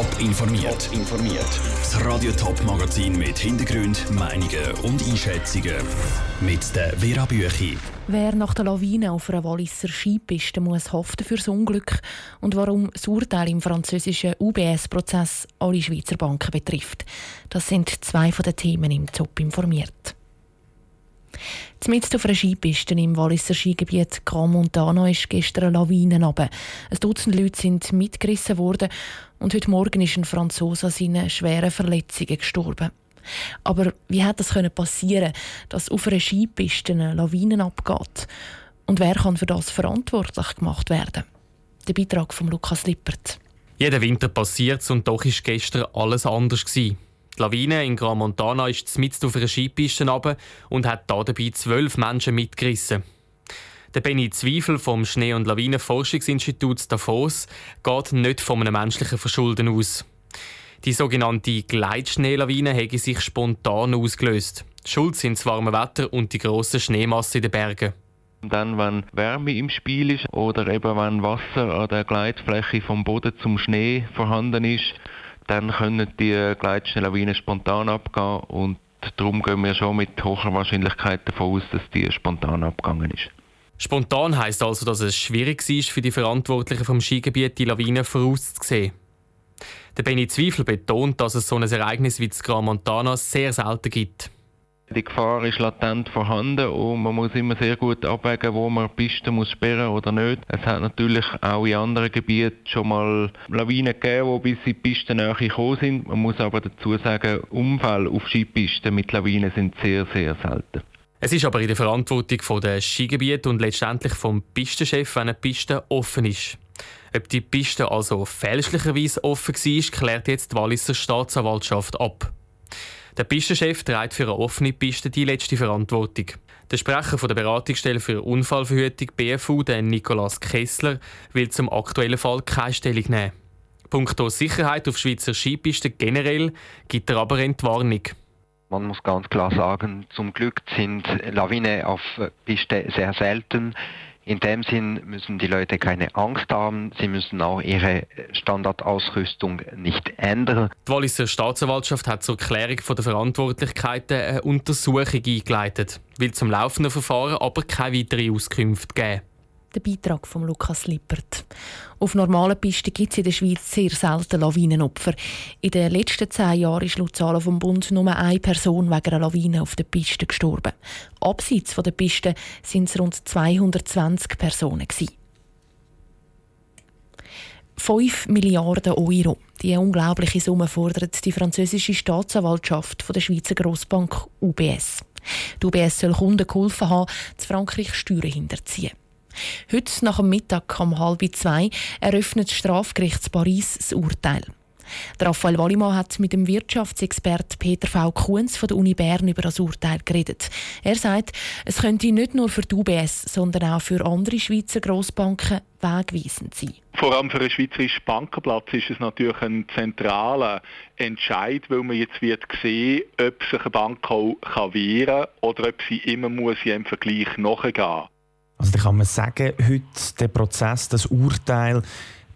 Top informiert. Top informiert. Das Radio Top Magazin mit Hintergrund, Meinungen und Einschätzungen mit der Vera Büchi. Wer nach der Lawine auf einer Walliser Skipiste muss haften fürs Unglück und warum das Urteil im französischen UBS-Prozess alle Schweizer Banken betrifft, das sind zwei von den Themen im Top informiert. Zumindest auf einer Skipiste im Walliser Skigebiet Grand Montano ist gestern eine Lawine runter. Ein Dutzend Leute sind mitgerissen worden und heute Morgen ist ein Franzose an seinen schweren Verletzungen gestorben. Aber wie hat das passieren dass auf einer Skipiste eine Lawine abgeht? Und wer kann für das verantwortlich gemacht werden? Der Beitrag von Lukas Lippert. Jeden Winter passiert es und doch ist gestern alles anders gewesen. Lawine in Gran Montana ist mitten auf einer Skipiste runter und hat dabei zwölf Menschen mitgerissen. Der Benny Zweifel vom Schnee- und Lawinenforschungsinstitut Davos geht nicht von einem menschlichen Verschulden aus. Die sogenannte Gleitschneelawine hätte sich spontan ausgelöst. Schuld sind das warme Wetter und die grossen Schneemasse in den Bergen. Dann, wenn Wärme im Spiel ist oder eben wenn Wasser an der Gleitfläche vom Boden zum Schnee vorhanden ist, dann können die Gleitschnelllawinen spontan abgehen und darum gehen wir schon mit hoher Wahrscheinlichkeit davon aus, dass die spontan abgegangen ist. Spontan heißt also, dass es schwierig war für die Verantwortlichen vom Skigebiet, die Lawine vorauszusehen. Der Benny Zweifel betont, dass es so ein Ereignis wie das Gran Montana sehr selten gibt. Die Gefahr ist latent vorhanden und man muss immer sehr gut abwägen, wo man Pisten muss sperren oder nicht. Es hat natürlich auch in anderen Gebieten schon mal Lawinen gegeben, die bis in die Pistennähe gekommen sind. Man muss aber dazu sagen, Unfälle auf Skipisten mit Lawinen sind sehr, sehr selten. Es ist aber in der Verantwortung des Skigebiets und letztendlich vom Pistenchef, wenn eine Piste offen ist. Ob die Piste also fälschlicherweise offen war, klärt jetzt die Walliser Staatsanwaltschaft ab. Der Pistenchef trägt für eine offene Piste die letzte Verantwortung. Der Sprecher von der Beratungsstelle für Unfallverhütung BFU, der Nikolaus Kessler, will zum aktuellen Fall keine Stellung nehmen. Punkto Sicherheit auf Schweizer Skipisten generell gibt er aber Entwarnung. Man muss ganz klar sagen, zum Glück sind Lawinen auf Piste sehr selten. In dem Sinn müssen die Leute keine Angst haben. Sie müssen auch ihre Standardausrüstung nicht ändern. Die Walliser Staatsanwaltschaft hat zur Klärung der Verantwortlichkeiten eine Untersuchung eingeleitet, will zum laufenden Verfahren aber keine weiteren Auskünfte geben der Beitrag von Lukas Lippert. Auf normalen Pisten gibt es in der Schweiz sehr selten Lawinenopfer. In den letzten zehn Jahren ist laut Zahlen vom Bund nur eine Person wegen einer Lawine auf der Piste gestorben. Abseits der Piste sind es rund 220 Personen. Gewesen. 5 Milliarden Euro. Diese unglaubliche Summe fordert die französische Staatsanwaltschaft von der Schweizer Grossbank UBS. Die UBS soll Kunden geholfen haben, zu Frankreich Steuern hinterziehen. Heute nach dem Mittag um halb zwei eröffnet das Strafgericht Paris das Urteil. Raphael Wallimann hat mit dem Wirtschaftsexpert Peter V. Kuhns von der Uni Bern über das Urteil geredet. Er sagt, es könnte nicht nur für die UBS, sondern auch für andere Schweizer Grossbanken wegweisend sein. Vor allem für einen schweizerischen Bankenplatz ist es natürlich ein zentraler Entscheid, weil man jetzt wird sehen, ob sich eine Bank auch wehren kann oder ob sie immer muss im Vergleich nachgehen muss. Also da kann man sagen, heute der Prozess, das Urteil,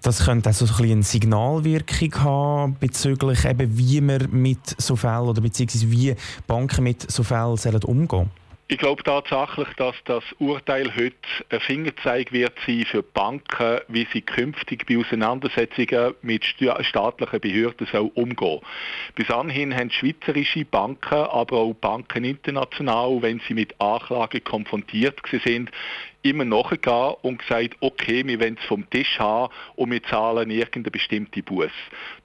das könnte auch so ein eine Signalwirkung haben bezüglich eben, wie man mit so Fällen oder beziehungsweise wie Banken mit so Fällen umgehen sollen. Ich glaube tatsächlich, dass das Urteil heute ein Fingerzeig wird sein für Banken, wie sie künftig bei Auseinandersetzungen mit staatlichen Behörden soll umgehen. Bis anhin haben schweizerische Banken, aber auch Banken international, wenn sie mit Anklagen konfrontiert sind, immer nachgegangen und gesagt, okay, wir wollen es vom Tisch haben und wir zahlen irgendeine bestimmte Buß.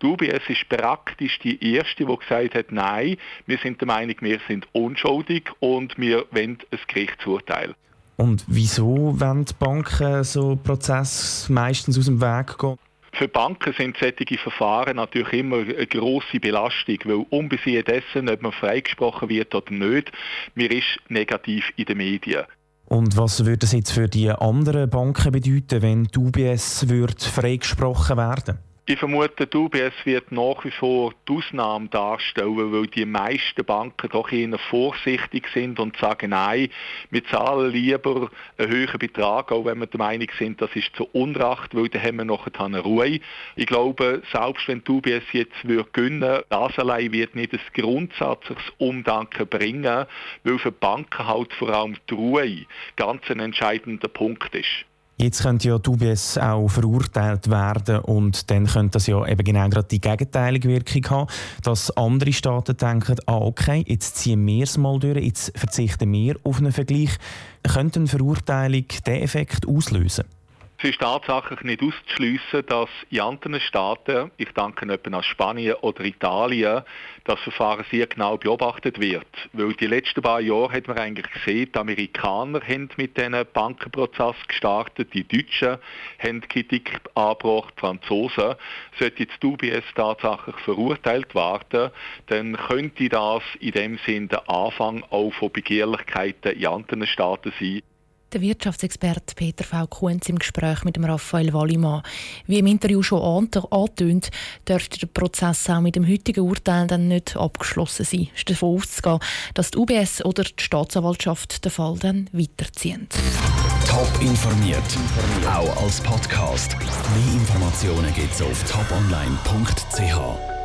Die UBS ist praktisch die erste, die gesagt hat, nein, wir sind der Meinung, wir sind unschuldig und wir wollen ein Gerichtsurteil. Und wieso wollen die Banken so Prozesse meistens aus dem Weg gehen? Für Banken sind solche Verfahren natürlich immer eine grosse Belastung, weil unbesehen dessen, ob man freigesprochen wird oder nicht, mir ist negativ in den Medien. Und was würde das jetzt für die anderen Banken bedeuten, wenn die UBS freigesprochen werden? Ich vermute, die UBS wird nach wie vor die Ausnahme darstellen, weil die meisten Banken doch eher vorsichtig sind und sagen, nein, wir zahlen lieber einen höheren Betrag, auch wenn wir der Meinung sind, das ist zu Unrecht, weil dann haben wir noch eine Ruhe. Ich glaube, selbst wenn die UBS jetzt würde gewinnen, das allein wird nicht das grundsätzliches Umdanken bringen, weil für Banken halt vor allem die Ruhe ganz ein entscheidender Punkt ist. Jetzt könnte ja UBS auch verurteilt werden und dann könnte das ja eben genau gerade die gegenteilige Wirkung haben, dass andere Staaten denken, ah okay, jetzt ziehen wir es mal durch, jetzt verzichten wir auf einen Vergleich. Könnte eine Verurteilung diesen Effekt auslösen? Es ist tatsächlich nicht auszuschliessen, dass in anderen Staaten, ich denke etwa an Spanien oder Italien, das Verfahren sehr genau beobachtet wird. Weil die letzten paar Jahre hat man eigentlich gesehen, die Amerikaner haben mit diesen Bankenprozess gestartet, die Deutschen haben Kritik angebracht, die Franzosen. Sollte jetzt UBS tatsächlich verurteilt werden, dann könnte das in dem Sinne der Anfang auch von Begehrlichkeiten in anderen Staaten sein. Der Wirtschaftsexperte Peter V. Kunz im Gespräch mit dem Raphael Wallimann. Wie im Interview schon angetönt, dürfte der Prozess auch mit dem heutigen Urteil dann nicht abgeschlossen sein. Es ist davon auszugehen, dass die UBS oder die Staatsanwaltschaft den Fall dann weiterziehen. Top informiert, auch als Podcast. Mehr Informationen gibt es auf toponline.ch.